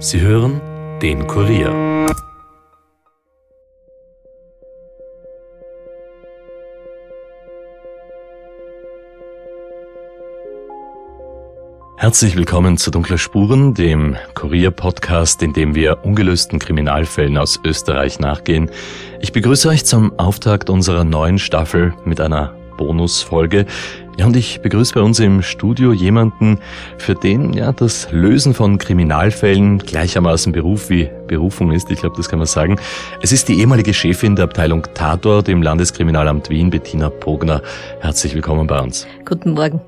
Sie hören den Kurier. Herzlich willkommen zu Dunkle Spuren, dem Kurier-Podcast, in dem wir ungelösten Kriminalfällen aus Österreich nachgehen. Ich begrüße euch zum Auftakt unserer neuen Staffel mit einer Bonusfolge. Ja, und ich begrüße bei uns im Studio jemanden, für den ja das Lösen von Kriminalfällen gleichermaßen Beruf wie Berufung ist. Ich glaube, das kann man sagen. Es ist die ehemalige Chefin der Abteilung Tatort im Landeskriminalamt Wien, Bettina Pogner. Herzlich willkommen bei uns. Guten Morgen.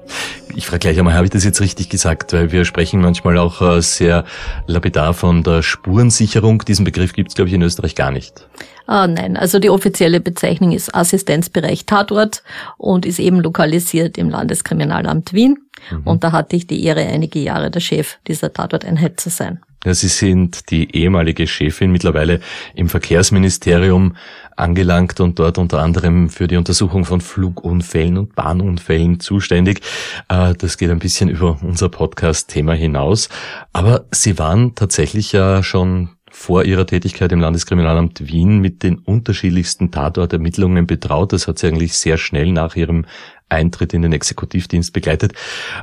Ich frage gleich einmal, habe ich das jetzt richtig gesagt? Weil wir sprechen manchmal auch äh, sehr lapidar von der Spurensicherung. Diesen Begriff gibt es, glaube ich, in Österreich gar nicht. Ah, nein, also die offizielle Bezeichnung ist Assistenzbereich Tatort und ist eben lokalisiert im Landeskriminalamt Wien. Mhm. Und da hatte ich die Ehre, einige Jahre der Chef dieser Tatorteinheit zu sein. Sie sind die ehemalige Chefin mittlerweile im Verkehrsministerium angelangt und dort unter anderem für die Untersuchung von Flugunfällen und Bahnunfällen zuständig. Äh, das geht ein bisschen über unser Podcast-Thema hinaus. Aber Sie waren tatsächlich ja schon vor ihrer Tätigkeit im Landeskriminalamt Wien mit den unterschiedlichsten Tatortermittlungen betraut. Das hat sie eigentlich sehr schnell nach ihrem Eintritt in den Exekutivdienst begleitet.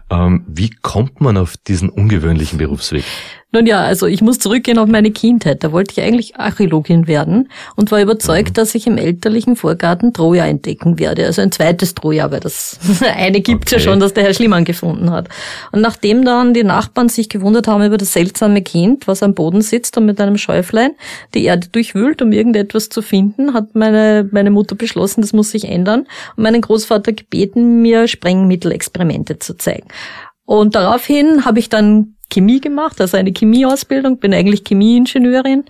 Ähm, wie kommt man auf diesen ungewöhnlichen Berufsweg? Nun ja, also ich muss zurückgehen auf meine Kindheit. Da wollte ich eigentlich Archäologin werden und war überzeugt, mhm. dass ich im elterlichen Vorgarten Troja entdecken werde. Also ein zweites Troja, weil das eine gibt okay. ja schon, das der Herr Schliemann gefunden hat. Und nachdem dann die Nachbarn sich gewundert haben über das seltsame Kind, was am Boden sitzt und mit einem Schäuflein die Erde durchwühlt, um irgendetwas zu finden, hat meine, meine Mutter beschlossen, das muss sich ändern und meinen Großvater gebeten, mir Sprengmittelexperimente zu zeigen. Und daraufhin habe ich dann Chemie gemacht, also eine Chemieausbildung, bin eigentlich Chemieingenieurin.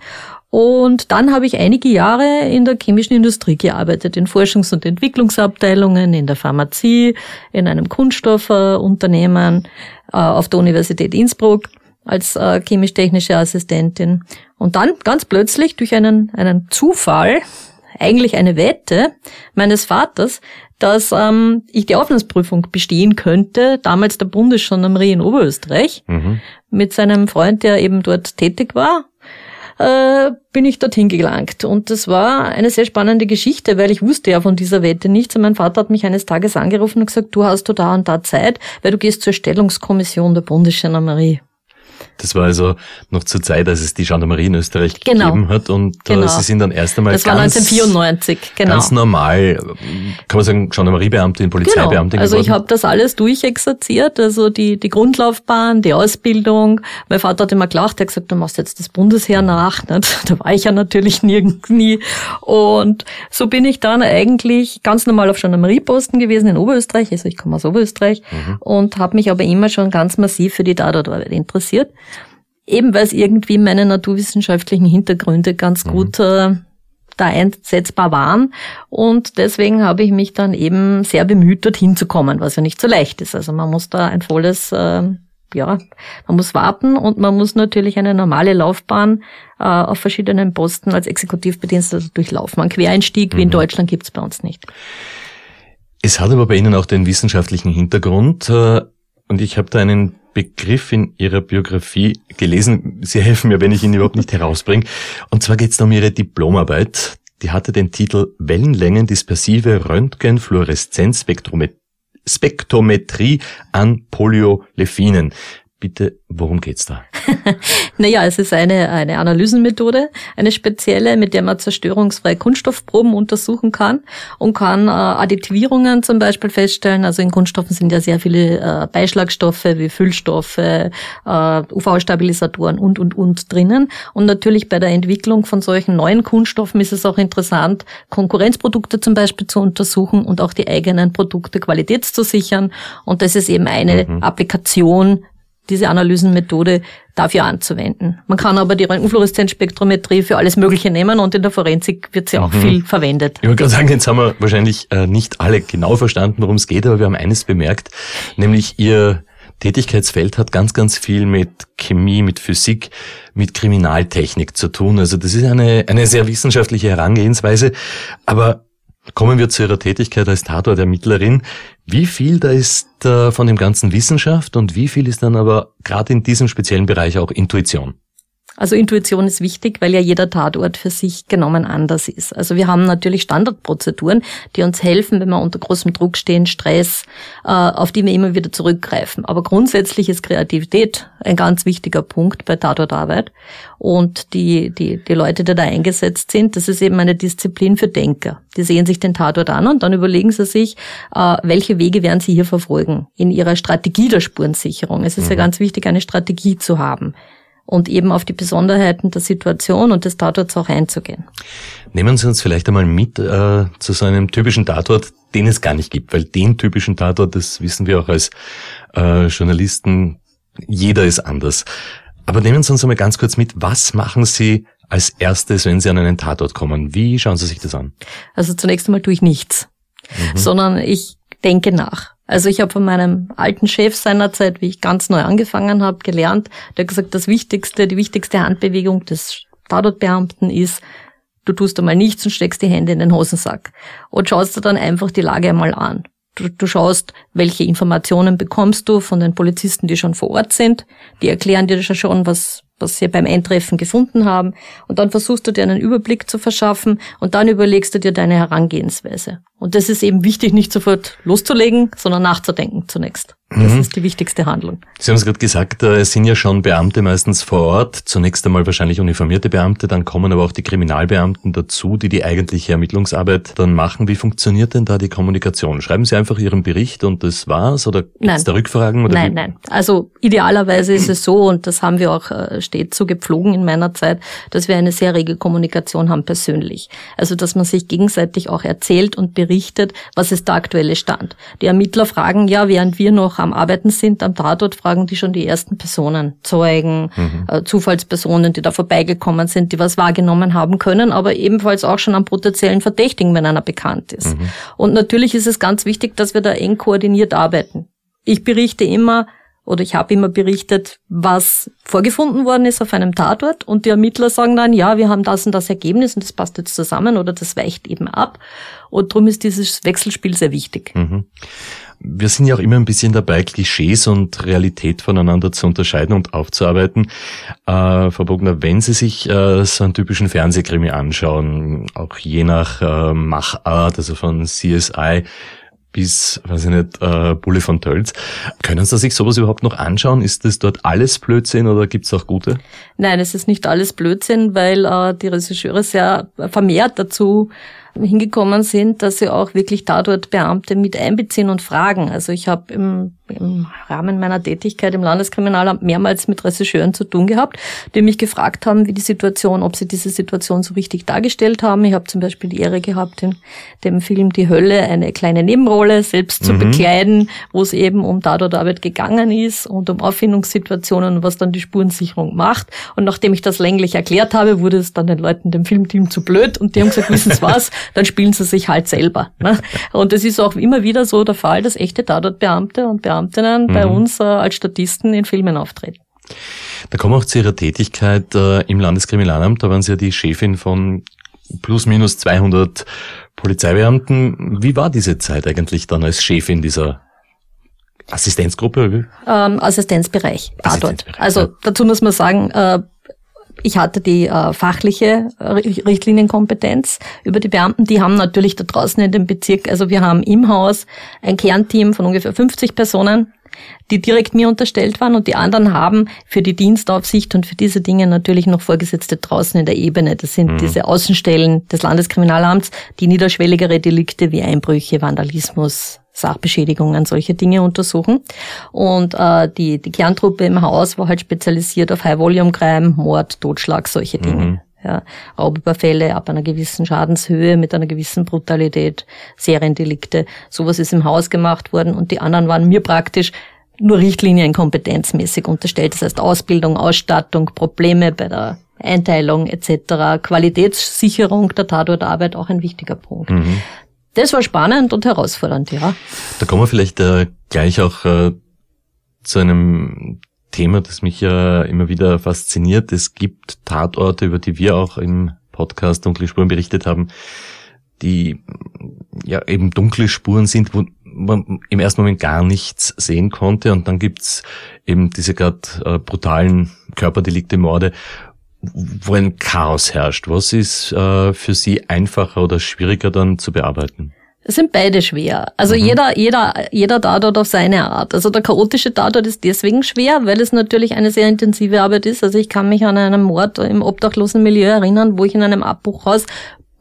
Und dann habe ich einige Jahre in der chemischen Industrie gearbeitet, in Forschungs- und Entwicklungsabteilungen, in der Pharmazie, in einem Kunststoffunternehmen, äh, auf der Universität Innsbruck als äh, chemisch-technische Assistentin. Und dann ganz plötzlich durch einen, einen Zufall, eigentlich eine Wette meines Vaters, dass ähm, ich die Aufnahmeprüfung bestehen könnte, damals der Bundesgendarmerie in Oberösterreich, mhm. mit seinem Freund, der eben dort tätig war, äh, bin ich dorthin gelangt. Und das war eine sehr spannende Geschichte, weil ich wusste ja von dieser Wette nichts. Und mein Vater hat mich eines Tages angerufen und gesagt, du hast du da und da Zeit, weil du gehst zur Stellungskommission der Bundesgendarmerie. Das war also noch zur Zeit, als es die Gendarmerie in Österreich genau. gegeben hat und äh, genau. Sie sind dann erst einmal das war ganz, 1994, genau. ganz normal, kann man sagen, Gendarmeriebeamtin, Polizeibeamtin genau. Also geworden. ich habe das alles durchexerziert, also die, die Grundlaufbahn, die Ausbildung. Mein Vater hat immer gelacht, er hat gesagt, du machst jetzt das Bundesheer nach. Nicht? Da war ich ja natürlich nirgends nie. Und so bin ich dann eigentlich ganz normal auf Gendarmerieposten gewesen in Oberösterreich, also ich komme aus Oberösterreich mhm. und habe mich aber immer schon ganz massiv für die Tatortarbeit interessiert. Eben weil es irgendwie meine naturwissenschaftlichen Hintergründe ganz mhm. gut äh, da einsetzbar waren. Und deswegen habe ich mich dann eben sehr bemüht, dorthin zu kommen, was ja nicht so leicht ist. Also man muss da ein volles, äh, ja, man muss warten und man muss natürlich eine normale Laufbahn äh, auf verschiedenen Posten als Exekutivbediensteter durchlaufen. Ein Quereinstieg mhm. wie in mhm. Deutschland gibt's bei uns nicht. Es hat aber bei Ihnen auch den wissenschaftlichen Hintergrund. Äh, und ich habe da einen Begriff in Ihrer Biografie gelesen. Sie helfen mir, wenn ich ihn überhaupt nicht herausbringe. Und zwar geht es um Ihre Diplomarbeit. Die hatte den Titel Wellenlängen dispersive Röntgenfluoreszenzspektrometrie an Polyolephinen. Bitte, worum geht's da? naja, es ist eine, eine Analysenmethode, eine spezielle, mit der man zerstörungsfreie Kunststoffproben untersuchen kann und kann äh, Additivierungen zum Beispiel feststellen. Also in Kunststoffen sind ja sehr viele äh, Beischlagstoffe wie Füllstoffe, äh, UV-Stabilisatoren und, und, und drinnen. Und natürlich bei der Entwicklung von solchen neuen Kunststoffen ist es auch interessant, Konkurrenzprodukte zum Beispiel zu untersuchen und auch die eigenen Produkte qualitätszusichren. Und das ist eben eine mhm. Applikation diese Analysenmethode dafür anzuwenden. Man kann aber die Röntgenfluoreszenzspektrometrie für alles Mögliche nehmen und in der Forensik wird sie auch mhm. viel verwendet. Ich wollte gerade sagen, jetzt haben wir wahrscheinlich äh, nicht alle genau verstanden, worum es geht, aber wir haben eines bemerkt, nämlich Ihr Tätigkeitsfeld hat ganz, ganz viel mit Chemie, mit Physik, mit Kriminaltechnik zu tun. Also das ist eine, eine sehr wissenschaftliche Herangehensweise. Aber Kommen wir zu Ihrer Tätigkeit als Tatortermittlerin. Wie viel da ist äh, von dem Ganzen Wissenschaft und wie viel ist dann aber gerade in diesem speziellen Bereich auch Intuition? Also Intuition ist wichtig, weil ja jeder Tatort für sich genommen anders ist. Also wir haben natürlich Standardprozeduren, die uns helfen, wenn wir unter großem Druck stehen, Stress, äh, auf die wir immer wieder zurückgreifen. Aber grundsätzlich ist Kreativität ein ganz wichtiger Punkt bei Tatortarbeit. Und die, die, die Leute, die da eingesetzt sind, das ist eben eine Disziplin für Denker. Die sehen sich den Tatort an und dann überlegen sie sich, äh, welche Wege werden sie hier verfolgen in ihrer Strategie der Spurensicherung. Es ist mhm. ja ganz wichtig, eine Strategie zu haben und eben auf die Besonderheiten der Situation und des Tatorts auch einzugehen. Nehmen Sie uns vielleicht einmal mit äh, zu so einem typischen Tatort, den es gar nicht gibt, weil den typischen Tatort, das wissen wir auch als äh, Journalisten, jeder ist anders. Aber nehmen Sie uns einmal ganz kurz mit, was machen Sie als erstes, wenn Sie an einen Tatort kommen? Wie schauen Sie sich das an? Also zunächst einmal tue ich nichts, mhm. sondern ich denke nach. Also ich habe von meinem alten Chef seinerzeit, wie ich ganz neu angefangen habe, gelernt, der hat gesagt, das Wichtigste, die wichtigste Handbewegung des Tatortbeamten ist, du tust einmal nichts und steckst die Hände in den Hosensack und schaust dir dann einfach die Lage einmal an. Du, du schaust, welche Informationen bekommst du von den Polizisten, die schon vor Ort sind. Die erklären dir schon, was, was sie beim Eintreffen gefunden haben. Und dann versuchst du dir einen Überblick zu verschaffen und dann überlegst du dir deine Herangehensweise. Und das ist eben wichtig, nicht sofort loszulegen, sondern nachzudenken zunächst. Das mhm. ist die wichtigste Handlung. Sie haben es gerade gesagt, äh, es sind ja schon Beamte meistens vor Ort. Zunächst einmal wahrscheinlich uniformierte Beamte, dann kommen aber auch die Kriminalbeamten dazu, die die eigentliche Ermittlungsarbeit dann machen. Wie funktioniert denn da die Kommunikation? Schreiben Sie einfach Ihren Bericht und das war's? Oder gibt es da Rückfragen? Oder nein, wie? nein. Also idealerweise ist es so, und das haben wir auch äh, stets so gepflogen in meiner Zeit, dass wir eine sehr rege Kommunikation haben persönlich. Also dass man sich gegenseitig auch erzählt und berichtet, was ist der aktuelle Stand. Die Ermittler fragen ja, während wir noch am Arbeiten sind, am Tatort, fragen die schon die ersten Personen, Zeugen, mhm. äh, Zufallspersonen, die da vorbeigekommen sind, die was wahrgenommen haben können, aber ebenfalls auch schon am potenziellen Verdächtigen, wenn einer bekannt ist. Mhm. Und natürlich ist es ganz wichtig, dass wir da eng koordiniert arbeiten. Ich berichte immer, oder ich habe immer berichtet, was vorgefunden worden ist auf einem Tatort und die Ermittler sagen dann, ja, wir haben das und das Ergebnis und das passt jetzt zusammen oder das weicht eben ab und darum ist dieses Wechselspiel sehr wichtig. Mhm. Wir sind ja auch immer ein bisschen dabei, Klischees und Realität voneinander zu unterscheiden und aufzuarbeiten. Äh, Frau Bogner, wenn Sie sich äh, so einen typischen Fernsehkrimi anschauen, auch je nach äh, Machart, also von CSI bis, weiß ich nicht, äh, Bulle von Tölz. Können Sie sich sowas überhaupt noch anschauen? Ist das dort alles Blödsinn oder gibt's auch gute? Nein, es ist nicht alles Blödsinn, weil äh, die Regisseure sehr vermehrt dazu hingekommen sind, dass sie auch wirklich da dort Beamte mit einbeziehen und fragen. Also ich habe im im Rahmen meiner Tätigkeit im Landeskriminalamt mehrmals mit Regisseuren zu tun gehabt, die mich gefragt haben, wie die Situation, ob sie diese Situation so richtig dargestellt haben. Ich habe zum Beispiel die Ehre gehabt, in dem Film Die Hölle eine kleine Nebenrolle selbst zu mhm. bekleiden, wo es eben um Tatortarbeit gegangen ist und um Auffindungssituationen, was dann die Spurensicherung macht. Und nachdem ich das länglich erklärt habe, wurde es dann den Leuten dem Filmteam zu blöd und die haben gesagt, wissen Sie was, dann spielen sie sich halt selber. Ne? Und es ist auch immer wieder so der Fall, dass echte Tatortbeamte und Beamtinnen mhm. bei uns äh, als Statisten in Filmen auftreten. Da kommen wir auch zu Ihrer Tätigkeit äh, im Landeskriminalamt. Da waren Sie ja die Chefin von plus minus 200 Polizeibeamten. Wie war diese Zeit eigentlich dann als Chefin dieser Assistenzgruppe? Ähm, Assistenzbereich, Assistenzbereich. Also ja. dazu muss man sagen, äh, ich hatte die äh, fachliche Richtlinienkompetenz über die Beamten. Die haben natürlich da draußen in dem Bezirk, also wir haben im Haus ein Kernteam von ungefähr 50 Personen, die direkt mir unterstellt waren und die anderen haben für die Dienstaufsicht und für diese Dinge natürlich noch Vorgesetzte draußen in der Ebene. Das sind mhm. diese Außenstellen des Landeskriminalamts, die niederschwelligere Delikte wie Einbrüche, Vandalismus, Sachbeschädigungen, solche Dinge untersuchen. Und äh, die, die Kerntruppe im Haus war halt spezialisiert auf High-Volume-Crime, Mord, Totschlag, solche Dinge. Mhm. Ja, Raubüberfälle ab einer gewissen Schadenshöhe mit einer gewissen Brutalität, Seriendelikte. Sowas ist im Haus gemacht worden und die anderen waren mir praktisch nur Richtlinien kompetenzmäßig unterstellt. Das heißt Ausbildung, Ausstattung, Probleme bei der Einteilung etc., Qualitätssicherung der Tatortarbeit auch ein wichtiger Punkt. Mhm. Das war spannend und herausfordernd, ja. Da kommen wir vielleicht äh, gleich auch äh, zu einem Thema, das mich ja immer wieder fasziniert. Es gibt Tatorte, über die wir auch im Podcast Dunkle Spuren berichtet haben, die ja eben dunkle Spuren sind, wo man im ersten Moment gar nichts sehen konnte. Und dann gibt's eben diese gerade äh, brutalen Körperdelikte, Morde, wo ein Chaos herrscht. Was ist äh, für Sie einfacher oder schwieriger dann zu bearbeiten? Es sind beide schwer. Also mhm. jeder, jeder, jeder Tatort auf seine Art. Also der chaotische Tatort ist deswegen schwer, weil es natürlich eine sehr intensive Arbeit ist. Also ich kann mich an einen Mord im obdachlosen Milieu erinnern, wo ich in einem Abbruchhaus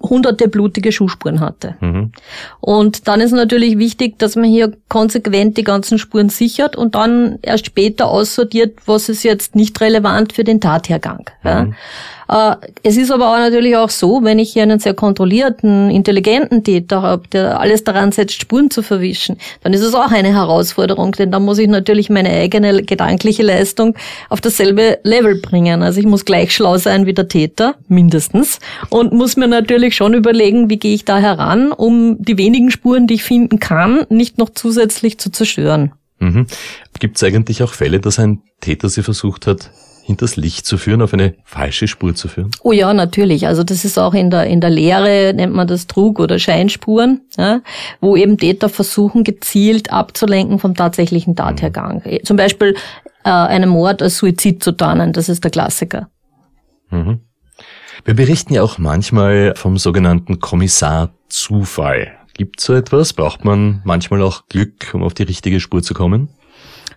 hunderte blutige Schuhspuren hatte. Mhm. Und dann ist natürlich wichtig, dass man hier konsequent die ganzen Spuren sichert und dann erst später aussortiert, was ist jetzt nicht relevant für den Tathergang. Mhm. Ja. Äh, es ist aber auch natürlich auch so, wenn ich hier einen sehr kontrollierten, intelligenten Täter habe, der alles daran setzt, Spuren zu verwischen, dann ist es auch eine Herausforderung, denn da muss ich natürlich meine eigene gedankliche Leistung auf dasselbe Level bringen. Also ich muss gleich schlau sein wie der Täter, mindestens, und muss mir natürlich schon überlegen, wie gehe ich da heran, um die wenigen Spuren, die ich finden kann, nicht noch zusätzlich zu zerstören. Mhm. Gibt es eigentlich auch Fälle, dass ein Täter sie versucht hat, hinters Licht zu führen, auf eine falsche Spur zu führen? Oh ja, natürlich. Also das ist auch in der, in der Lehre, nennt man das Trug- oder Scheinspuren, ja, wo eben Täter versuchen, gezielt abzulenken vom tatsächlichen Tathergang. Mhm. Zum Beispiel äh, einen Mord als Suizid zu tarnen, das ist der Klassiker. Mhm. Wir berichten ja auch manchmal vom sogenannten Kommissar Zufall. Gibt so etwas? Braucht man manchmal auch Glück, um auf die richtige Spur zu kommen?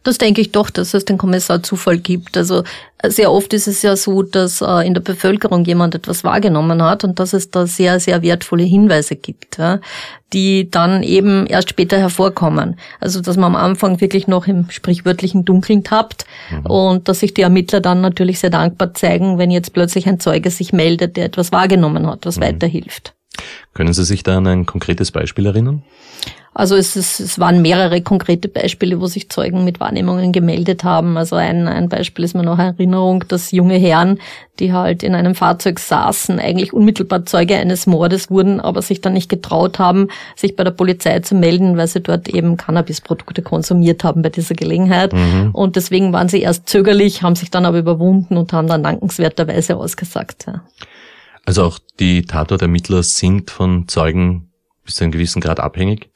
Das denke ich doch, dass es den Kommissar Zufall gibt. Also sehr oft ist es ja so, dass äh, in der Bevölkerung jemand etwas wahrgenommen hat und dass es da sehr, sehr wertvolle Hinweise gibt, ja, die dann eben erst später hervorkommen. Also dass man am Anfang wirklich noch im sprichwörtlichen Dunkeln tappt mhm. und dass sich die Ermittler dann natürlich sehr dankbar zeigen, wenn jetzt plötzlich ein Zeuge sich meldet, der etwas wahrgenommen hat, was mhm. weiterhilft. Können Sie sich da an ein konkretes Beispiel erinnern? Also es, ist, es waren mehrere konkrete Beispiele, wo sich Zeugen mit Wahrnehmungen gemeldet haben. Also ein, ein Beispiel ist mir noch Erinnerung, dass junge Herren, die halt in einem Fahrzeug saßen, eigentlich unmittelbar Zeuge eines Mordes wurden, aber sich dann nicht getraut haben, sich bei der Polizei zu melden, weil sie dort eben Cannabisprodukte konsumiert haben bei dieser Gelegenheit. Mhm. Und deswegen waren sie erst zögerlich, haben sich dann aber überwunden und haben dann dankenswerterweise ausgesagt. Ja. Also auch die Tatortermittler sind von Zeugen bis zu einem gewissen Grad abhängig?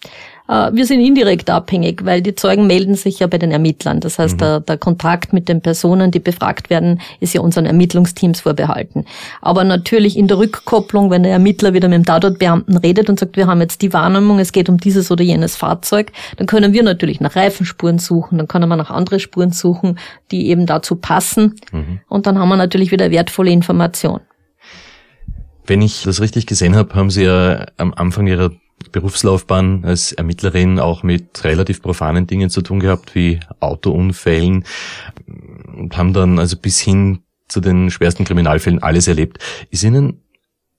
Äh, wir sind indirekt abhängig, weil die Zeugen melden sich ja bei den Ermittlern. Das heißt, mhm. der, der, Kontakt mit den Personen, die befragt werden, ist ja unseren Ermittlungsteams vorbehalten. Aber natürlich in der Rückkopplung, wenn der Ermittler wieder mit dem Tatortbeamten redet und sagt, wir haben jetzt die Wahrnehmung, es geht um dieses oder jenes Fahrzeug, dann können wir natürlich nach Reifenspuren suchen, dann können wir nach andere Spuren suchen, die eben dazu passen. Mhm. Und dann haben wir natürlich wieder wertvolle Information. Wenn ich das richtig gesehen habe, haben Sie ja am Anfang Ihrer Berufslaufbahn als Ermittlerin auch mit relativ profanen Dingen zu tun gehabt, wie Autounfällen und haben dann also bis hin zu den schwersten Kriminalfällen alles erlebt. Ist Ihnen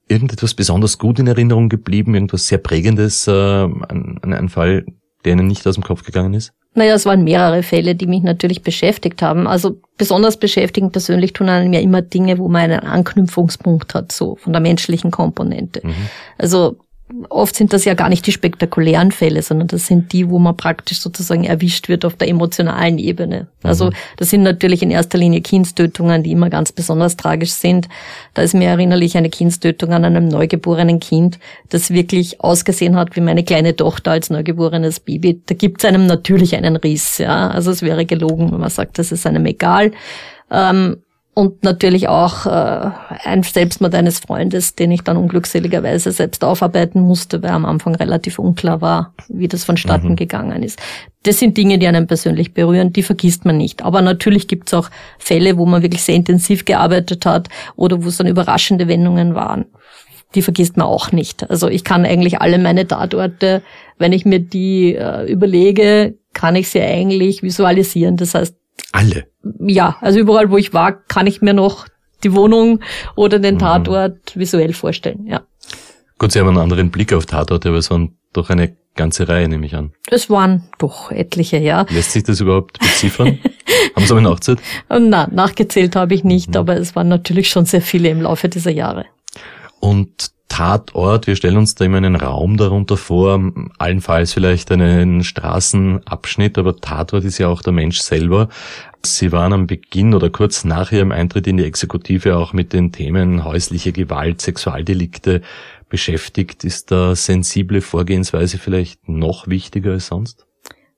irgendetwas besonders gut in Erinnerung geblieben, irgendwas sehr Prägendes, äh, ein, ein Fall, der Ihnen nicht aus dem Kopf gegangen ist? Naja, es waren mehrere Fälle, die mich natürlich beschäftigt haben. Also besonders beschäftigen persönlich tun einem ja immer Dinge, wo man einen Anknüpfungspunkt hat, so von der menschlichen Komponente. Mhm. Also oft sind das ja gar nicht die spektakulären Fälle, sondern das sind die, wo man praktisch sozusagen erwischt wird auf der emotionalen Ebene. Also mhm. das sind natürlich in erster Linie Kindstötungen, die immer ganz besonders tragisch sind. Da ist mir erinnerlich eine Kindstötung an einem neugeborenen Kind, das wirklich ausgesehen hat wie meine kleine Tochter als neugeborenes Baby. Da gibt es einem natürlich einen Riss. Ja, also es wäre gelogen, wenn man sagt, das ist einem egal. Ähm, und natürlich auch äh, ein Selbstmord eines Freundes, den ich dann unglückseligerweise selbst aufarbeiten musste, weil am Anfang relativ unklar war, wie das vonstatten mhm. gegangen ist. Das sind Dinge, die einen persönlich berühren, die vergisst man nicht. Aber natürlich gibt es auch Fälle, wo man wirklich sehr intensiv gearbeitet hat oder wo es dann überraschende Wendungen waren. Die vergisst man auch nicht. Also ich kann eigentlich alle meine Tatorte, wenn ich mir die äh, überlege, kann ich sie eigentlich visualisieren. Das heißt, alle? Ja, also überall, wo ich war, kann ich mir noch die Wohnung oder den mhm. Tatort mhm. visuell vorstellen, ja. Gut, Sie haben einen anderen Blick auf Tatorte, aber es waren doch eine ganze Reihe, nehme ich an. Es waren doch etliche, ja. Lässt sich das überhaupt beziffern? haben Sie aber nachgezählt? Nein, nachgezählt habe ich nicht, mhm. aber es waren natürlich schon sehr viele im Laufe dieser Jahre. Und Tatort, wir stellen uns da immer einen Raum darunter vor, allenfalls vielleicht einen Straßenabschnitt, aber Tatort ist ja auch der Mensch selber. Sie waren am Beginn oder kurz nach Ihrem Eintritt in die Exekutive auch mit den Themen häusliche Gewalt, Sexualdelikte beschäftigt. Ist da sensible Vorgehensweise vielleicht noch wichtiger als sonst?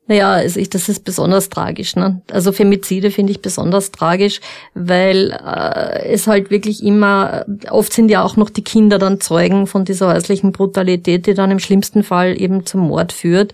Naja, also ich, das ist besonders tragisch. Ne? Also Femizide finde ich besonders tragisch, weil äh, es halt wirklich immer, oft sind ja auch noch die Kinder dann Zeugen von dieser häuslichen Brutalität, die dann im schlimmsten Fall eben zum Mord führt.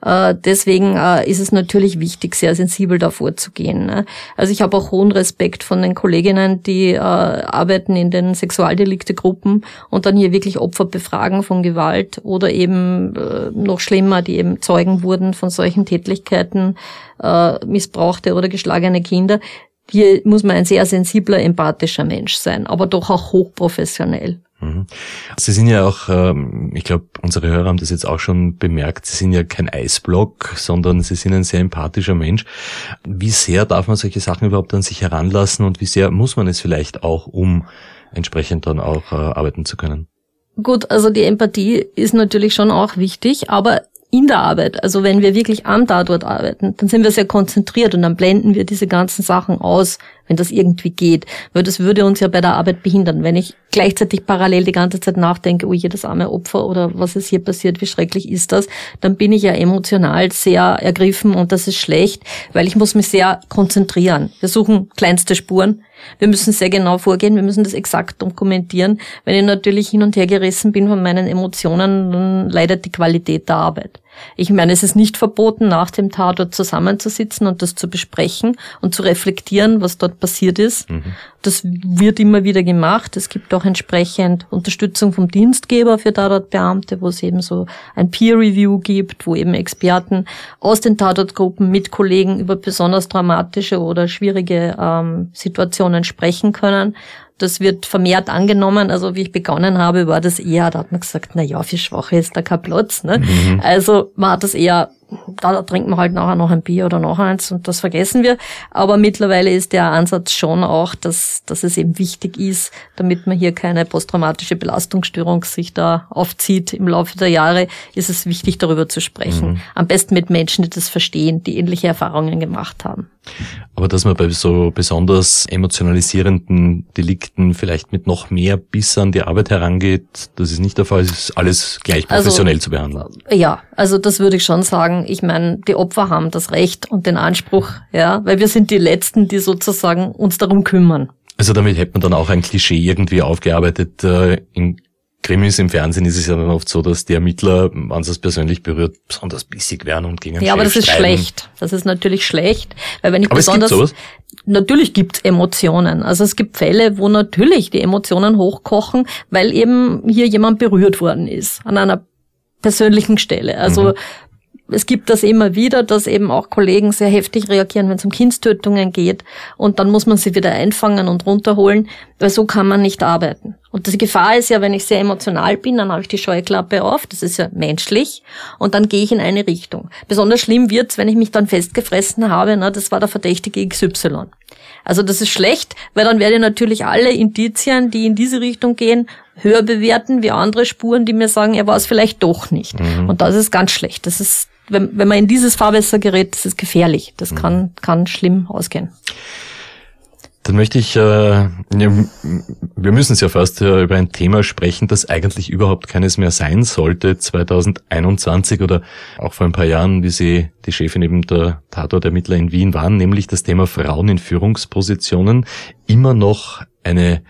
Äh, deswegen äh, ist es natürlich wichtig, sehr sensibel davor zu gehen. Ne? Also ich habe auch hohen Respekt von den Kolleginnen, die äh, arbeiten in den Sexualdeliktegruppen und dann hier wirklich Opfer befragen von Gewalt oder eben noch schlimmer, die eben Zeugen wurden von solchen Tätlichkeiten, missbrauchte oder geschlagene Kinder. Hier muss man ein sehr sensibler, empathischer Mensch sein, aber doch auch hochprofessionell. Mhm. Sie sind ja auch, ähm, ich glaube, unsere Hörer haben das jetzt auch schon bemerkt, Sie sind ja kein Eisblock, sondern Sie sind ein sehr empathischer Mensch. Wie sehr darf man solche Sachen überhaupt an sich heranlassen und wie sehr muss man es vielleicht auch, um entsprechend dann auch äh, arbeiten zu können? Gut, also die Empathie ist natürlich schon auch wichtig, aber in der Arbeit, also wenn wir wirklich am Tatort arbeiten, dann sind wir sehr konzentriert und dann blenden wir diese ganzen Sachen aus, wenn das irgendwie geht. Weil das würde uns ja bei der Arbeit behindern. Wenn ich gleichzeitig parallel die ganze Zeit nachdenke, oh jedes arme Opfer oder was ist hier passiert, wie schrecklich ist das, dann bin ich ja emotional sehr ergriffen und das ist schlecht, weil ich muss mich sehr konzentrieren. Wir suchen kleinste Spuren. Wir müssen sehr genau vorgehen, wir müssen das exakt dokumentieren. Wenn ich natürlich hin und her gerissen bin von meinen Emotionen, dann leidet die Qualität der Arbeit. Ich meine, es ist nicht verboten, nach dem Tatort zusammenzusitzen und das zu besprechen und zu reflektieren, was dort passiert ist. Mhm. Das wird immer wieder gemacht. Es gibt auch entsprechend Unterstützung vom Dienstgeber für Tatortbeamte, wo es eben so ein Peer Review gibt, wo eben Experten aus den Tatortgruppen mit Kollegen über besonders dramatische oder schwierige ähm, Situationen sprechen können. Das wird vermehrt angenommen. Also wie ich begonnen habe, war das eher, da hat man gesagt, na ja, für Schwache ist da kein Platz. Ne? Mhm. Also man hat das eher da, da trinkt man halt nachher noch ein Bier oder noch eins und das vergessen wir. Aber mittlerweile ist der Ansatz schon auch, dass, dass es eben wichtig ist, damit man hier keine posttraumatische Belastungsstörung sich da aufzieht im Laufe der Jahre, ist es wichtig, darüber zu sprechen. Mhm. Am besten mit Menschen, die das verstehen, die ähnliche Erfahrungen gemacht haben. Aber dass man bei so besonders emotionalisierenden Delikten vielleicht mit noch mehr Biss an die Arbeit herangeht, das ist nicht der Fall, es ist alles gleich also, professionell also, zu behandeln. Ja, also das würde ich schon sagen ich meine, die Opfer haben das Recht und den Anspruch, ja, weil wir sind die Letzten, die sozusagen uns darum kümmern. Also damit hätte man dann auch ein Klischee irgendwie aufgearbeitet. Äh, in Krimis im Fernsehen ist es ja dann oft so, dass die Ermittler, wenn sie es persönlich berührt, besonders bissig werden und gegen Ja, aber das ist schlecht. Das ist natürlich schlecht, weil wenn ich aber besonders es gibt sowas? natürlich gibt's Emotionen. Also es gibt Fälle, wo natürlich die Emotionen hochkochen, weil eben hier jemand berührt worden ist an einer persönlichen Stelle. Also mhm es gibt das immer wieder, dass eben auch Kollegen sehr heftig reagieren, wenn es um Kindstötungen geht. Und dann muss man sie wieder einfangen und runterholen, weil so kann man nicht arbeiten. Und die Gefahr ist ja, wenn ich sehr emotional bin, dann habe ich die Scheuklappe auf, das ist ja menschlich, und dann gehe ich in eine Richtung. Besonders schlimm wird's, wenn ich mich dann festgefressen habe, na, das war der Verdächtige XY. Also das ist schlecht, weil dann werde ich natürlich alle Indizien, die in diese Richtung gehen, höher bewerten wie andere Spuren, die mir sagen, er war es vielleicht doch nicht. Mhm. Und das ist ganz schlecht. Das ist wenn, wenn man in dieses Fahrwasser gerät, das ist gefährlich. Das kann, mhm. kann schlimm ausgehen. Dann möchte ich, äh, wir müssen es ja fast äh, über ein Thema sprechen, das eigentlich überhaupt keines mehr sein sollte, 2021 oder auch vor ein paar Jahren, wie Sie die Chefin eben der Tatortermittler in Wien waren, nämlich das Thema Frauen in Führungspositionen. Immer noch eine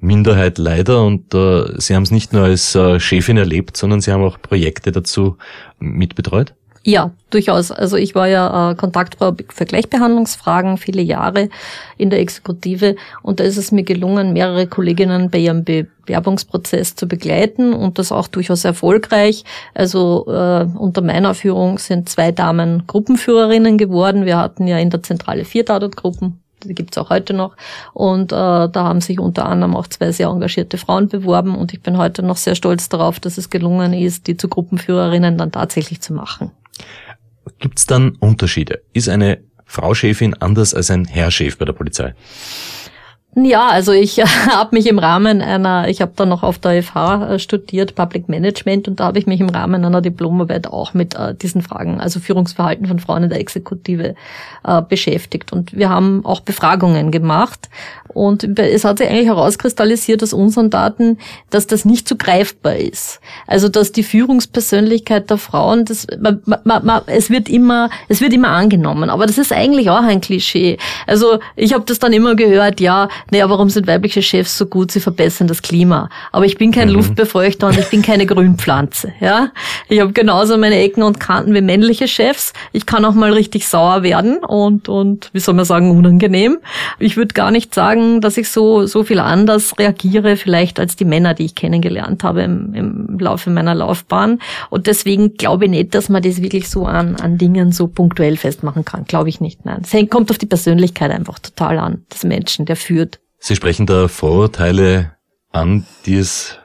Minderheit leider und äh, Sie haben es nicht nur als äh, Chefin erlebt, sondern Sie haben auch Projekte dazu mitbetreut? Ja, durchaus. Also ich war ja äh, Kontaktfrau für Gleichbehandlungsfragen viele Jahre in der Exekutive und da ist es mir gelungen, mehrere Kolleginnen bei ihrem Bewerbungsprozess zu begleiten und das auch durchaus erfolgreich. Also äh, unter meiner Führung sind zwei Damen Gruppenführerinnen geworden. Wir hatten ja in der Zentrale vier Tatortgruppen die gibt's auch heute noch. Und äh, da haben sich unter anderem auch zwei sehr engagierte Frauen beworben und ich bin heute noch sehr stolz darauf, dass es gelungen ist, die zu Gruppenführerinnen dann tatsächlich zu machen. Gibt es dann Unterschiede? Ist eine Frau Chefin anders als ein Herr Chef bei der Polizei? Ja, also ich habe mich im Rahmen einer, ich habe dann noch auf der FH studiert, Public Management, und da habe ich mich im Rahmen einer Diplomarbeit auch mit äh, diesen Fragen, also Führungsverhalten von Frauen in der Exekutive, äh, beschäftigt. Und wir haben auch Befragungen gemacht. Und es hat sich eigentlich herauskristallisiert aus unseren Daten, dass das nicht so greifbar ist. Also dass die Führungspersönlichkeit der Frauen, das, man, man, man, es wird immer, es wird immer angenommen, aber das ist eigentlich auch ein Klischee. Also ich habe das dann immer gehört, ja, naja, warum sind weibliche Chefs so gut? Sie verbessern das Klima. Aber ich bin kein mhm. Luftbefeuchter und ich bin keine Grünpflanze. Ja, ich habe genauso meine Ecken und Kanten wie männliche Chefs. Ich kann auch mal richtig sauer werden und und wie soll man sagen unangenehm. Ich würde gar nicht sagen, dass ich so so viel anders reagiere vielleicht als die Männer, die ich kennengelernt habe im, im Laufe meiner Laufbahn. Und deswegen glaube ich nicht, dass man das wirklich so an an Dingen so punktuell festmachen kann. Glaube ich nicht. Nein, es kommt auf die Persönlichkeit einfach total an des Menschen, der führt. Sie sprechen da Vorurteile an, die es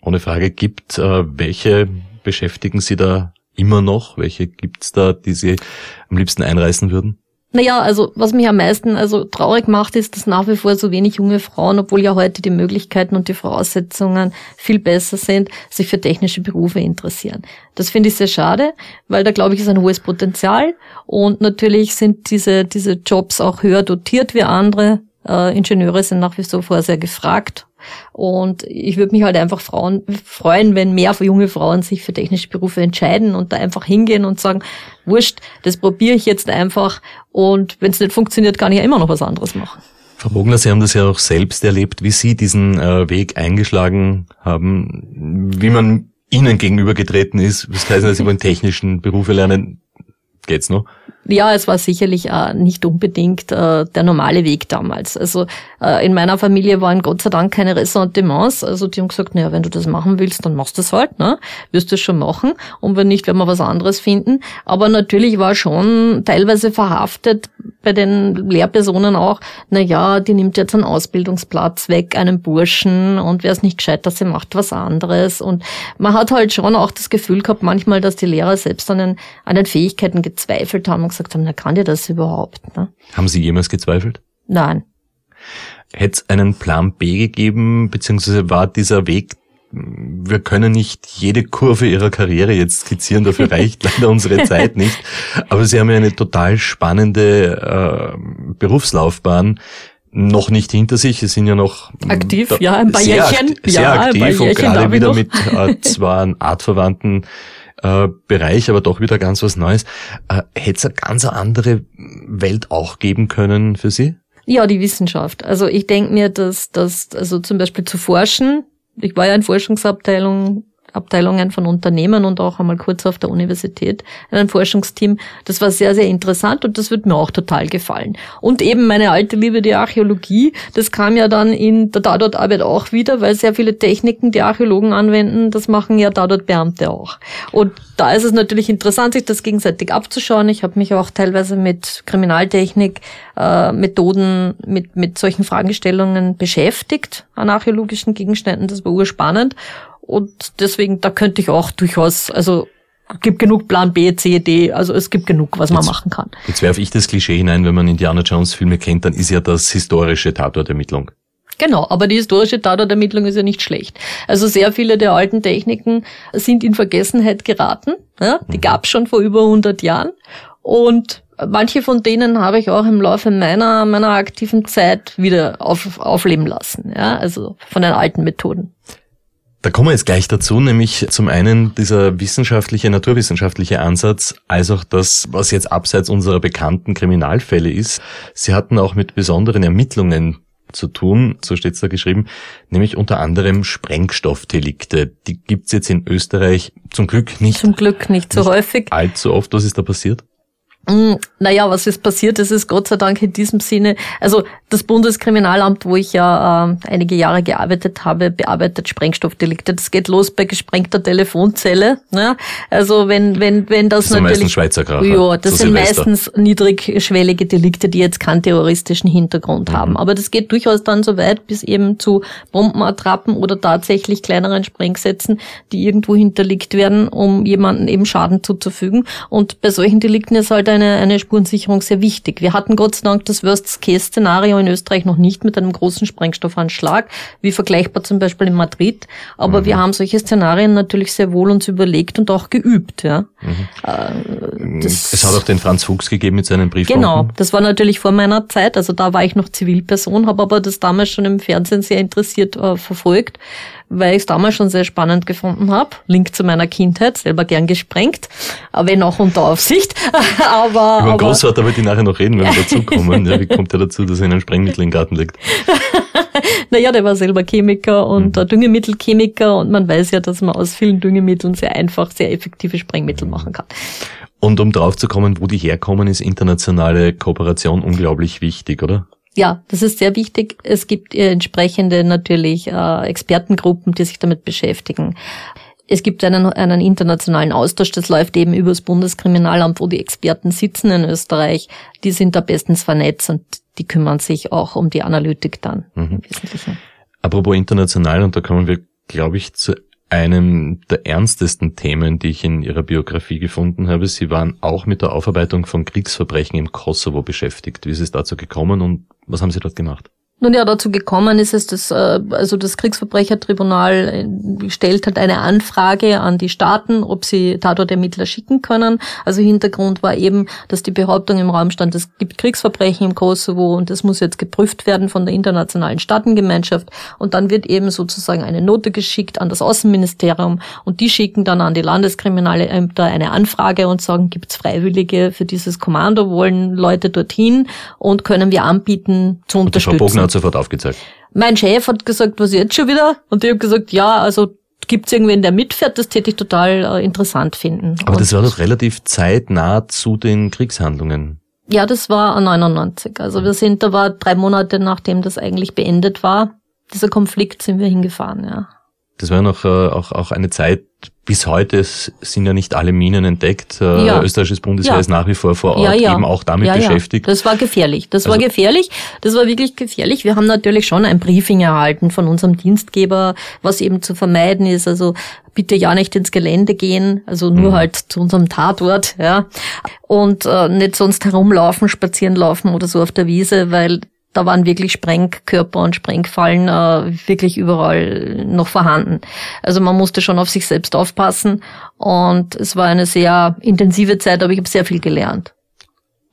ohne Frage gibt. Äh, welche beschäftigen Sie da immer noch? Welche gibt's da, die Sie am liebsten einreißen würden? Naja, also was mich am meisten also traurig macht, ist, dass nach wie vor so wenig junge Frauen, obwohl ja heute die Möglichkeiten und die Voraussetzungen viel besser sind, sich für technische Berufe interessieren. Das finde ich sehr schade, weil da glaube ich ist ein hohes Potenzial und natürlich sind diese, diese Jobs auch höher dotiert wie andere äh, Ingenieure sind nach wie vor sehr gefragt. Und ich würde mich halt einfach Frauen freuen, wenn mehr junge Frauen sich für technische Berufe entscheiden und da einfach hingehen und sagen, wurscht, das probiere ich jetzt einfach und wenn es nicht funktioniert, kann ich ja immer noch was anderes machen. Frau Bogner, Sie haben das ja auch selbst erlebt, wie Sie diesen äh, Weg eingeschlagen haben, wie man Ihnen gegenübergetreten ist. Das heißt, dass Sie wollen technischen Berufe lernen. Geht's noch? Ja, es war sicherlich äh, nicht unbedingt äh, der normale Weg damals. Also äh, in meiner Familie waren Gott sei Dank keine Ressentiments. Also die haben gesagt, naja, wenn du das machen willst, dann machst du es halt, ne? Wirst du es schon machen. Und wenn nicht, werden wir was anderes finden. Aber natürlich war schon teilweise verhaftet bei den Lehrpersonen auch, na ja, die nimmt jetzt einen Ausbildungsplatz weg, einen Burschen und wer es nicht gescheit, dass sie macht was anderes. Und man hat halt schon auch das Gefühl gehabt manchmal, dass die Lehrer selbst an den, an den Fähigkeiten gezweifelt haben gesagt haben, na kann dir das überhaupt? Ne? Haben Sie jemals gezweifelt? Nein. Hätte es einen Plan B gegeben, beziehungsweise war dieser Weg wir können nicht jede Kurve ihrer Karriere jetzt skizzieren, dafür reicht leider unsere Zeit nicht. Aber sie haben ja eine total spannende äh, Berufslaufbahn noch nicht hinter sich. Sie sind ja noch aktiv, da, ja, ein paar sehr, Jährchen, sehr ja, aktiv und gerade wieder noch. mit äh, zwar einem artverwandten äh, Bereich, aber doch wieder ganz was Neues. Äh, Hätte es eine ganz andere Welt auch geben können für Sie? Ja, die Wissenschaft. Also ich denke mir, dass, dass also zum Beispiel zu forschen, ich war ja in Forschungsabteilung Abteilungen von Unternehmen und auch einmal kurz auf der Universität in einem Forschungsteam. Das war sehr, sehr interessant und das wird mir auch total gefallen. Und eben meine alte Liebe, die Archäologie, das kam ja dann in der Tatortarbeit auch wieder, weil sehr viele Techniken, die Archäologen anwenden, das machen ja Tatortbeamte auch. Und da ist es natürlich interessant, sich das gegenseitig abzuschauen. Ich habe mich auch teilweise mit Kriminaltechnik, äh, Methoden, mit, mit solchen Fragestellungen beschäftigt an archäologischen Gegenständen. Das war urspannend. Und deswegen, da könnte ich auch durchaus, also gibt genug Plan B, C, D, also es gibt genug, was man machen kann. Jetzt werfe ich das Klischee hinein, wenn man Indiana Jones Filme kennt, dann ist ja das historische Tatortermittlung. Genau, aber die historische Tatortermittlung ist ja nicht schlecht. Also sehr viele der alten Techniken sind in Vergessenheit geraten. Ja, die mhm. gab es schon vor über 100 Jahren. Und manche von denen habe ich auch im Laufe meiner, meiner aktiven Zeit wieder auf, aufleben lassen. Ja, also von den alten Methoden. Da kommen wir jetzt gleich dazu, nämlich zum einen dieser wissenschaftliche, naturwissenschaftliche Ansatz, als auch das, was jetzt abseits unserer bekannten Kriminalfälle ist. Sie hatten auch mit besonderen Ermittlungen zu tun, so steht es da geschrieben, nämlich unter anderem Sprengstoffdelikte. Die gibt's jetzt in Österreich zum Glück nicht. Zum Glück nicht so nicht häufig. Allzu oft, was ist da passiert? Mm, naja, was ist passiert? Es ist Gott sei Dank in diesem Sinne, also das Bundeskriminalamt, wo ich ja äh, einige Jahre gearbeitet habe, bearbeitet Sprengstoffdelikte. Das geht los bei gesprengter Telefonzelle. Ne? Also wenn wenn wenn das, das sind natürlich Schweizer Kracher, ja, das sind Silvester. meistens niedrigschwellige Delikte, die jetzt keinen terroristischen Hintergrund mhm. haben. Aber das geht durchaus dann so weit bis eben zu Bombenattrappen oder tatsächlich kleineren Sprengsätzen, die irgendwo hinterlegt werden, um jemanden eben Schaden zuzufügen. Und bei solchen Delikten ist halt eine, eine Spurensicherung sehr wichtig. Wir hatten Gott sei Dank das Worst-Case-Szenario in Österreich noch nicht mit einem großen Sprengstoffanschlag, wie vergleichbar zum Beispiel in Madrid. Aber mhm. wir haben solche Szenarien natürlich sehr wohl uns überlegt und auch geübt. Ja. Mhm. Äh, es hat auch den Franz Fuchs gegeben mit seinen Briefbomben. Genau, das war natürlich vor meiner Zeit. Also da war ich noch Zivilperson, habe aber das damals schon im Fernsehen sehr interessiert äh, verfolgt weil ich es damals schon sehr spannend gefunden habe. Link zu meiner Kindheit, selber gern gesprengt, wenn auch unter Aufsicht. aber, Über den Großvater wollte ich nachher noch reden, wenn wir dazukommen. ja, wie kommt er dazu, dass er in einem Sprengmittel im Garten liegt? naja, der war selber Chemiker und mhm. Düngemittelchemiker und man weiß ja, dass man aus vielen Düngemitteln sehr einfach, sehr effektive Sprengmittel machen kann. Und um drauf zu kommen, wo die herkommen, ist internationale Kooperation unglaublich wichtig, oder? Ja, das ist sehr wichtig. Es gibt entsprechende natürlich äh, Expertengruppen, die sich damit beschäftigen. Es gibt einen, einen internationalen Austausch, das läuft eben über das Bundeskriminalamt, wo die Experten sitzen in Österreich. Die sind da bestens vernetzt und die kümmern sich auch um die Analytik dann mhm. im Wesentlichen. Apropos international, und da kommen wir, glaube ich, zu einem der ernstesten Themen, die ich in Ihrer Biografie gefunden habe. Sie waren auch mit der Aufarbeitung von Kriegsverbrechen im Kosovo beschäftigt. Wie ist es dazu gekommen und was haben Sie dort gemacht? Nun ja, dazu gekommen ist es, dass äh, also das Kriegsverbrechertribunal äh, stellt hat eine Anfrage an die Staaten, ob sie Tatortermittler schicken können. Also Hintergrund war eben, dass die Behauptung im Raum stand, es gibt Kriegsverbrechen im Kosovo und das muss jetzt geprüft werden von der internationalen Staatengemeinschaft. Und dann wird eben sozusagen eine Note geschickt an das Außenministerium und die schicken dann an die Landeskriminalämter eine Anfrage und sagen, gibt's Freiwillige für dieses Kommando, wollen Leute dorthin und können wir anbieten zu unterstützen sofort aufgezeigt. Mein Chef hat gesagt, was jetzt schon wieder? Und ich habe gesagt, ja, also gibt's irgendwen, der mitfährt, das täte ich total äh, interessant finden. Aber und das war doch relativ zeitnah zu den Kriegshandlungen. Ja, das war 99. Also wir sind, da war drei Monate nachdem das eigentlich beendet war, dieser Konflikt sind wir hingefahren, ja. Das war noch äh, auch, auch eine Zeit, bis heute sind ja nicht alle Minen entdeckt. Äh, ja. Österreichisches Bundesheer ja. ist nach wie vor vor Ort ja, ja. eben auch damit beschäftigt. Das war gefährlich. Das also, war gefährlich. Das war wirklich gefährlich. Wir haben natürlich schon ein Briefing erhalten von unserem Dienstgeber, was eben zu vermeiden ist. Also bitte ja nicht ins Gelände gehen, also nur mhm. halt zu unserem Tatort, ja. Und äh, nicht sonst herumlaufen, spazieren laufen oder so auf der Wiese, weil da waren wirklich Sprengkörper und Sprengfallen äh, wirklich überall noch vorhanden. Also man musste schon auf sich selbst aufpassen und es war eine sehr intensive Zeit, aber ich habe sehr viel gelernt.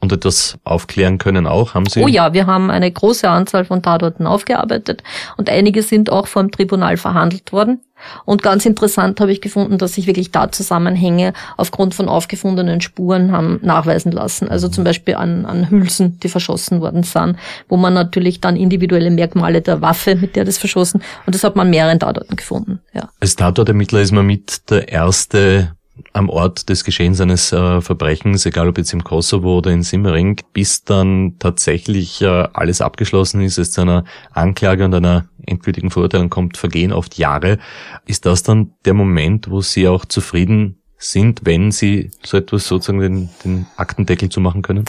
Und etwas aufklären können auch, haben Sie? Oh ja, wir haben eine große Anzahl von Tatorten aufgearbeitet und einige sind auch vor dem Tribunal verhandelt worden. Und ganz interessant habe ich gefunden, dass sich wirklich da Zusammenhänge aufgrund von aufgefundenen Spuren haben nachweisen lassen. Also zum Beispiel an, an Hülsen, die verschossen worden sind, wo man natürlich dann individuelle Merkmale der Waffe, mit der das verschossen, und das hat man mehreren Tatorten gefunden. Ja. Als Tatortermittler ist man mit der erste am Ort des Geschehens eines äh, Verbrechens, egal ob jetzt im Kosovo oder in Simmering, bis dann tatsächlich äh, alles abgeschlossen ist, es zu einer Anklage und einer endgültigen Verurteilung kommt, vergehen oft Jahre. Ist das dann der Moment, wo Sie auch zufrieden sind, wenn Sie so etwas sozusagen den, den Aktendeckel zumachen können?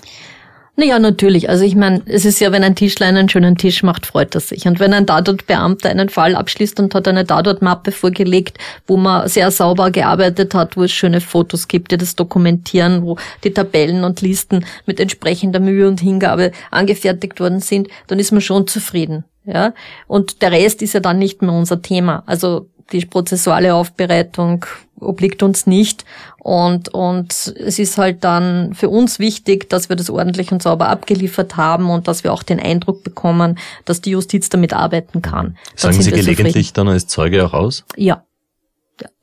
Naja, natürlich. Also ich meine, es ist ja, wenn ein Tischler einen schönen Tisch macht, freut er sich. Und wenn ein Tatortbeamter einen Fall abschließt und hat eine Tatortmappe vorgelegt, wo man sehr sauber gearbeitet hat, wo es schöne Fotos gibt, die das dokumentieren, wo die Tabellen und Listen mit entsprechender Mühe und Hingabe angefertigt worden sind, dann ist man schon zufrieden. Ja, und der Rest ist ja dann nicht mehr unser Thema. Also die prozessuale Aufbereitung obliegt uns nicht. Und, und es ist halt dann für uns wichtig, dass wir das ordentlich und sauber abgeliefert haben und dass wir auch den Eindruck bekommen, dass die Justiz damit arbeiten kann. Dann Sagen Sie gelegentlich dann als Zeuge auch aus? Ja.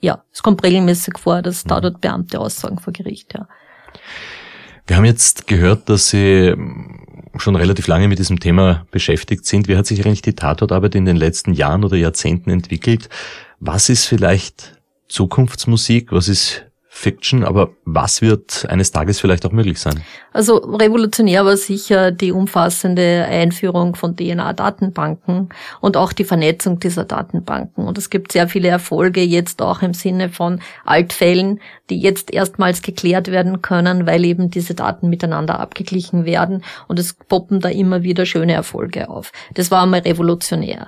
Ja, es kommt regelmäßig vor, dass da dort Beamte aussagen vor Gericht, ja. Wir haben jetzt gehört, dass Sie schon relativ lange mit diesem Thema beschäftigt sind. Wie hat sich eigentlich die Tatortarbeit in den letzten Jahren oder Jahrzehnten entwickelt? Was ist vielleicht Zukunftsmusik? Was ist Fiction, aber was wird eines Tages vielleicht auch möglich sein? Also revolutionär war sicher die umfassende Einführung von DNA-Datenbanken und auch die Vernetzung dieser Datenbanken. Und es gibt sehr viele Erfolge jetzt auch im Sinne von Altfällen, die jetzt erstmals geklärt werden können, weil eben diese Daten miteinander abgeglichen werden. Und es poppen da immer wieder schöne Erfolge auf. Das war einmal revolutionär.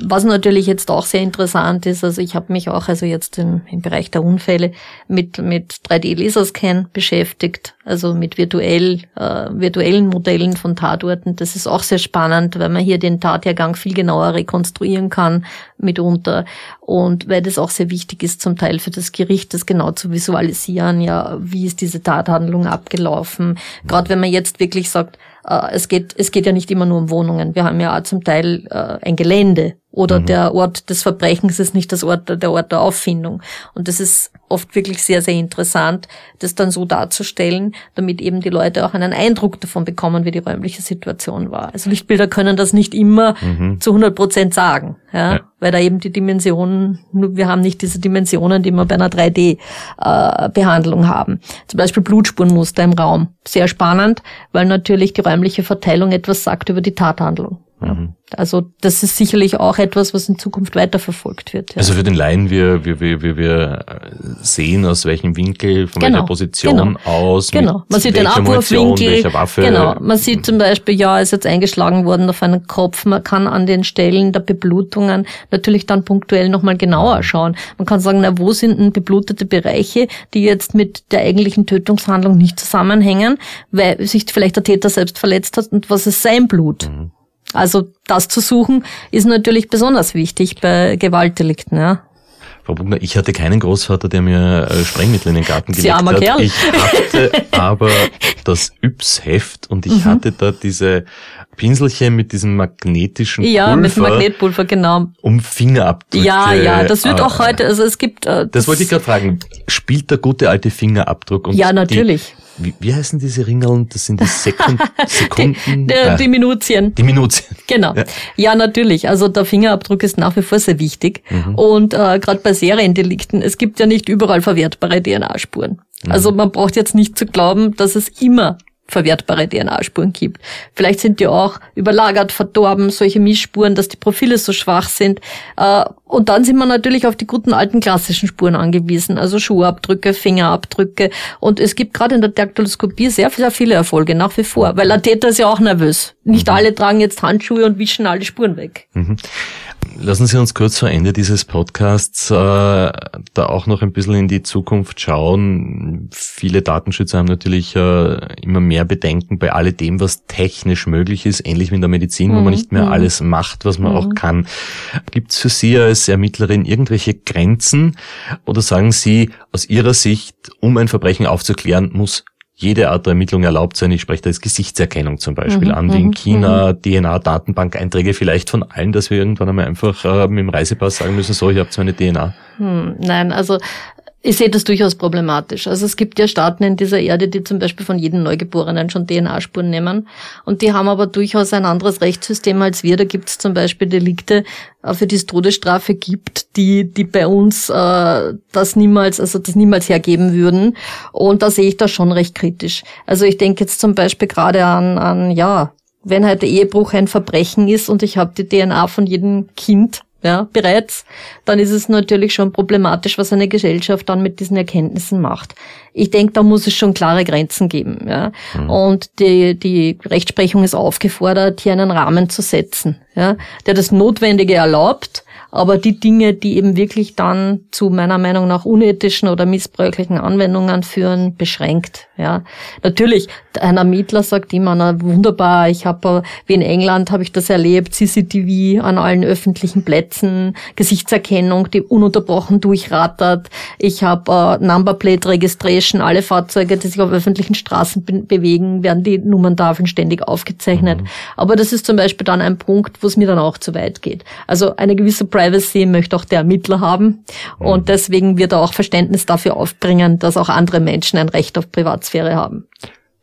Was natürlich jetzt auch sehr interessant ist, also ich habe mich auch also jetzt im, im Bereich der Unfälle mit, mit 3D-Laserscan beschäftigt. Also mit virtuell, äh, virtuellen Modellen von Tatorten. Das ist auch sehr spannend, weil man hier den Tathergang viel genauer rekonstruieren kann mitunter und weil das auch sehr wichtig ist zum Teil für das Gericht, das genau zu visualisieren, ja, wie ist diese Tathandlung abgelaufen. Gerade wenn man jetzt wirklich sagt, äh, es geht, es geht ja nicht immer nur um Wohnungen. Wir haben ja auch zum Teil äh, ein Gelände oder mhm. der Ort des Verbrechens ist nicht das Ort, der Ort der Auffindung. Und das ist oft wirklich sehr, sehr interessant, das dann so darzustellen, damit eben die Leute auch einen Eindruck davon bekommen, wie die räumliche Situation war. Also Lichtbilder können das nicht immer mhm. zu 100 Prozent sagen, ja, ja, weil da eben die Dimensionen, wir haben nicht diese Dimensionen, die wir bei einer 3D-Behandlung äh, haben. Zum Beispiel Blutspurenmuster im Raum. Sehr spannend, weil natürlich die räumliche Verteilung etwas sagt über die Tathandlung. Mhm. Also das ist sicherlich auch etwas, was in Zukunft weiterverfolgt wird. Ja. Also für den Laien, wir, wir, wir, wir, wir sehen, aus welchem Winkel, von genau, welcher Position genau, aus. Genau, man sieht den Abwurfwinkel. Genau, man sieht zum Beispiel, ja, ist jetzt eingeschlagen worden auf einen Kopf. Man kann an den Stellen der Beblutungen natürlich dann punktuell nochmal genauer schauen. Man kann sagen, na, wo sind denn beblutete Bereiche, die jetzt mit der eigentlichen Tötungshandlung nicht zusammenhängen, weil sich vielleicht der Täter selbst verletzt hat und was ist sein Blut? Mhm. Also das zu suchen ist natürlich besonders wichtig bei Gewaltdelikten. Ja. Frau Bugner, ich hatte keinen Großvater, der mir äh, Sprengmittel in den Garten gelegt Sie armer hat. Kerl. Ich hatte aber das Yps-Heft und ich mhm. hatte da diese Pinselchen mit diesem magnetischen ja, Pulver. Ja, mit dem Magnetpulver, genau. Um Fingerabdrücke. Ja, ja, das wird auch heute, also es gibt... Äh, das, das wollte ich gerade fragen. Spielt der gute alte Fingerabdruck? Und ja, natürlich. Wie, wie heißen diese Ringeln? Das sind die Sekund Sekunden. die, die, äh, die Minutien. Die Minutien. Genau. Ja. ja. natürlich. Also der Fingerabdruck ist nach wie vor sehr wichtig. Mhm. Und äh, gerade bei Seriendelikten, es gibt ja nicht überall verwertbare DNA-Spuren. Mhm. Also man braucht jetzt nicht zu glauben, dass es immer verwertbare DNA-Spuren gibt. Vielleicht sind die auch überlagert, verdorben, solche Missspuren, dass die Profile so schwach sind. Äh, und dann sind wir natürlich auf die guten alten klassischen Spuren angewiesen, also Schuhabdrücke, Fingerabdrücke. Und es gibt gerade in der Daktyloskopie sehr, sehr viele Erfolge nach wie vor, weil der Täter ist ja auch nervös. Nicht mhm. alle tragen jetzt Handschuhe und wischen alle Spuren weg. Mhm. Lassen Sie uns kurz vor Ende dieses Podcasts äh, da auch noch ein bisschen in die Zukunft schauen. Viele Datenschützer haben natürlich äh, immer mehr Bedenken bei alledem, was technisch möglich ist, ähnlich wie in der Medizin, mhm. wo man mhm, nicht mehr mhm. alles macht, was man mhm. auch kann. Gibt es für Sie als Ermittlerin irgendwelche Grenzen oder sagen Sie, aus Ihrer Sicht, um ein Verbrechen aufzuklären, muss jede Art der Ermittlung erlaubt sein. Ich spreche da jetzt Gesichtserkennung zum Beispiel mhm, an, wie in mhm, China, mhm. DNA-Datenbank-Einträge vielleicht von allen, dass wir irgendwann einmal einfach äh, mit dem Reisepass sagen müssen, so, ich habe zwar eine DNA. Hm, nein, also ich sehe das durchaus problematisch. Also es gibt ja Staaten in dieser Erde, die zum Beispiel von jedem Neugeborenen schon DNA-Spuren nehmen. Und die haben aber durchaus ein anderes Rechtssystem als wir. Da gibt es zum Beispiel Delikte, äh, für die es Todesstrafe gibt, die, die bei uns äh, das niemals, also das niemals hergeben würden. Und da sehe ich das schon recht kritisch. Also ich denke jetzt zum Beispiel gerade an, an ja, wenn halt der Ehebruch ein Verbrechen ist und ich habe die DNA von jedem Kind ja, bereits, dann ist es natürlich schon problematisch, was eine Gesellschaft dann mit diesen Erkenntnissen macht. Ich denke, da muss es schon klare Grenzen geben. Ja. Mhm. Und die, die Rechtsprechung ist aufgefordert, hier einen Rahmen zu setzen, ja, der das Notwendige erlaubt, aber die Dinge, die eben wirklich dann zu meiner Meinung nach unethischen oder missbräuchlichen Anwendungen führen, beschränkt. Ja, natürlich. Ein Ermittler sagt immer, na wunderbar. Ich habe wie in England habe ich das erlebt, CCTV an allen öffentlichen Plätzen, Gesichtserkennung, die ununterbrochen durchrattert. Ich habe äh, Numberplate Registration, alle Fahrzeuge, die sich auf öffentlichen Straßen be bewegen, werden die Nummerntafeln ständig aufgezeichnet. Mhm. Aber das ist zum Beispiel dann ein Punkt, wo es mir dann auch zu weit geht. Also eine gewisse Privacy möchte auch der Ermittler haben. Mhm. Und deswegen wird er auch Verständnis dafür aufbringen, dass auch andere Menschen ein Recht auf Privatsphäre haben.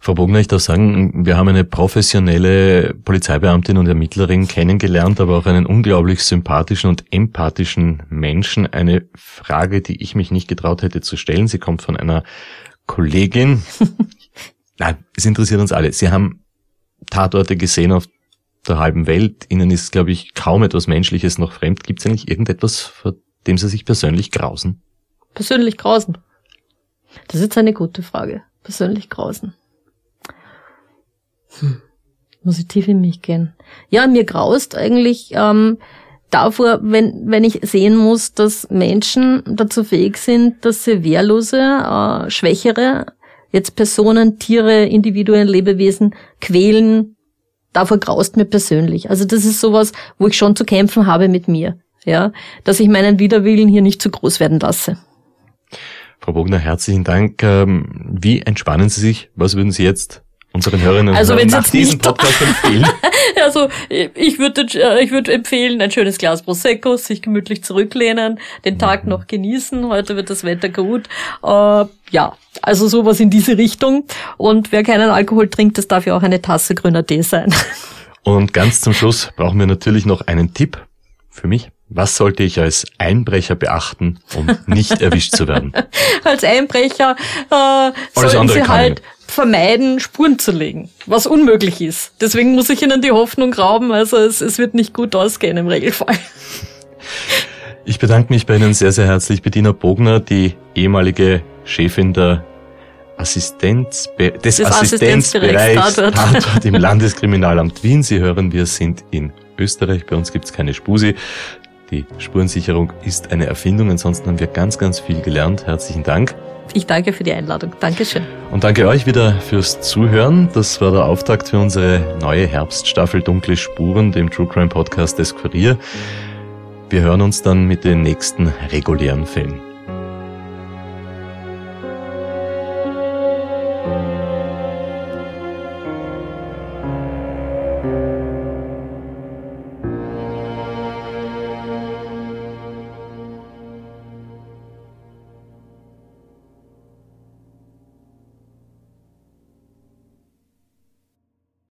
Frau Bogner, ich darf sagen, wir haben eine professionelle Polizeibeamtin und Ermittlerin kennengelernt, aber auch einen unglaublich sympathischen und empathischen Menschen. Eine Frage, die ich mich nicht getraut hätte zu stellen. Sie kommt von einer Kollegin. Nein, es interessiert uns alle. Sie haben Tatorte gesehen auf der halben Welt. Ihnen ist, glaube ich, kaum etwas Menschliches noch fremd. Gibt es eigentlich irgendetwas, vor dem Sie sich persönlich grausen? Persönlich grausen? Das ist jetzt eine gute Frage. Persönlich grausen. Hm. Muss ich tief in mich gehen. Ja, mir graust eigentlich ähm, davor, wenn, wenn ich sehen muss, dass Menschen dazu fähig sind, dass sie wehrlose, äh, schwächere jetzt Personen, Tiere, Individuen, Lebewesen quälen, davor graust mir persönlich. Also das ist sowas, wo ich schon zu kämpfen habe mit mir, ja, dass ich meinen Widerwillen hier nicht zu groß werden lasse. Frau Bogner, herzlichen Dank. Ähm, wie entspannen Sie sich? Was würden Sie jetzt unseren Hörerinnen und also, Hörern nach diesem Podcast empfehlen? also ich würde äh, ich würde empfehlen, ein schönes Glas Prosecco, sich gemütlich zurücklehnen, den Tag noch genießen. Heute wird das Wetter gut. Äh, ja, also sowas in diese Richtung. Und wer keinen Alkohol trinkt, das darf ja auch eine Tasse grüner Tee sein. Und ganz zum Schluss brauchen wir natürlich noch einen Tipp für mich. Was sollte ich als Einbrecher beachten, um nicht erwischt zu werden? als Einbrecher äh, sollten Sie halt vermeiden, Spuren zu legen, was unmöglich ist. Deswegen muss ich Ihnen die Hoffnung rauben, also es, es wird nicht gut ausgehen im Regelfall. Ich bedanke mich bei Ihnen sehr, sehr herzlich, Bettina Bogner, die ehemalige Chefin der Assistenz, des, des Assistenzbereichs Tatort im Landeskriminalamt Wien. Sie hören, wir sind in Österreich. Bei uns gibt's keine Spusi. Die Spurensicherung ist eine Erfindung. Ansonsten haben wir ganz, ganz viel gelernt. Herzlichen Dank. Ich danke für die Einladung. Dankeschön. Und danke euch wieder fürs Zuhören. Das war der Auftakt für unsere neue Herbststaffel Dunkle Spuren, dem True Crime Podcast des Kurier. Wir hören uns dann mit den nächsten regulären Fällen.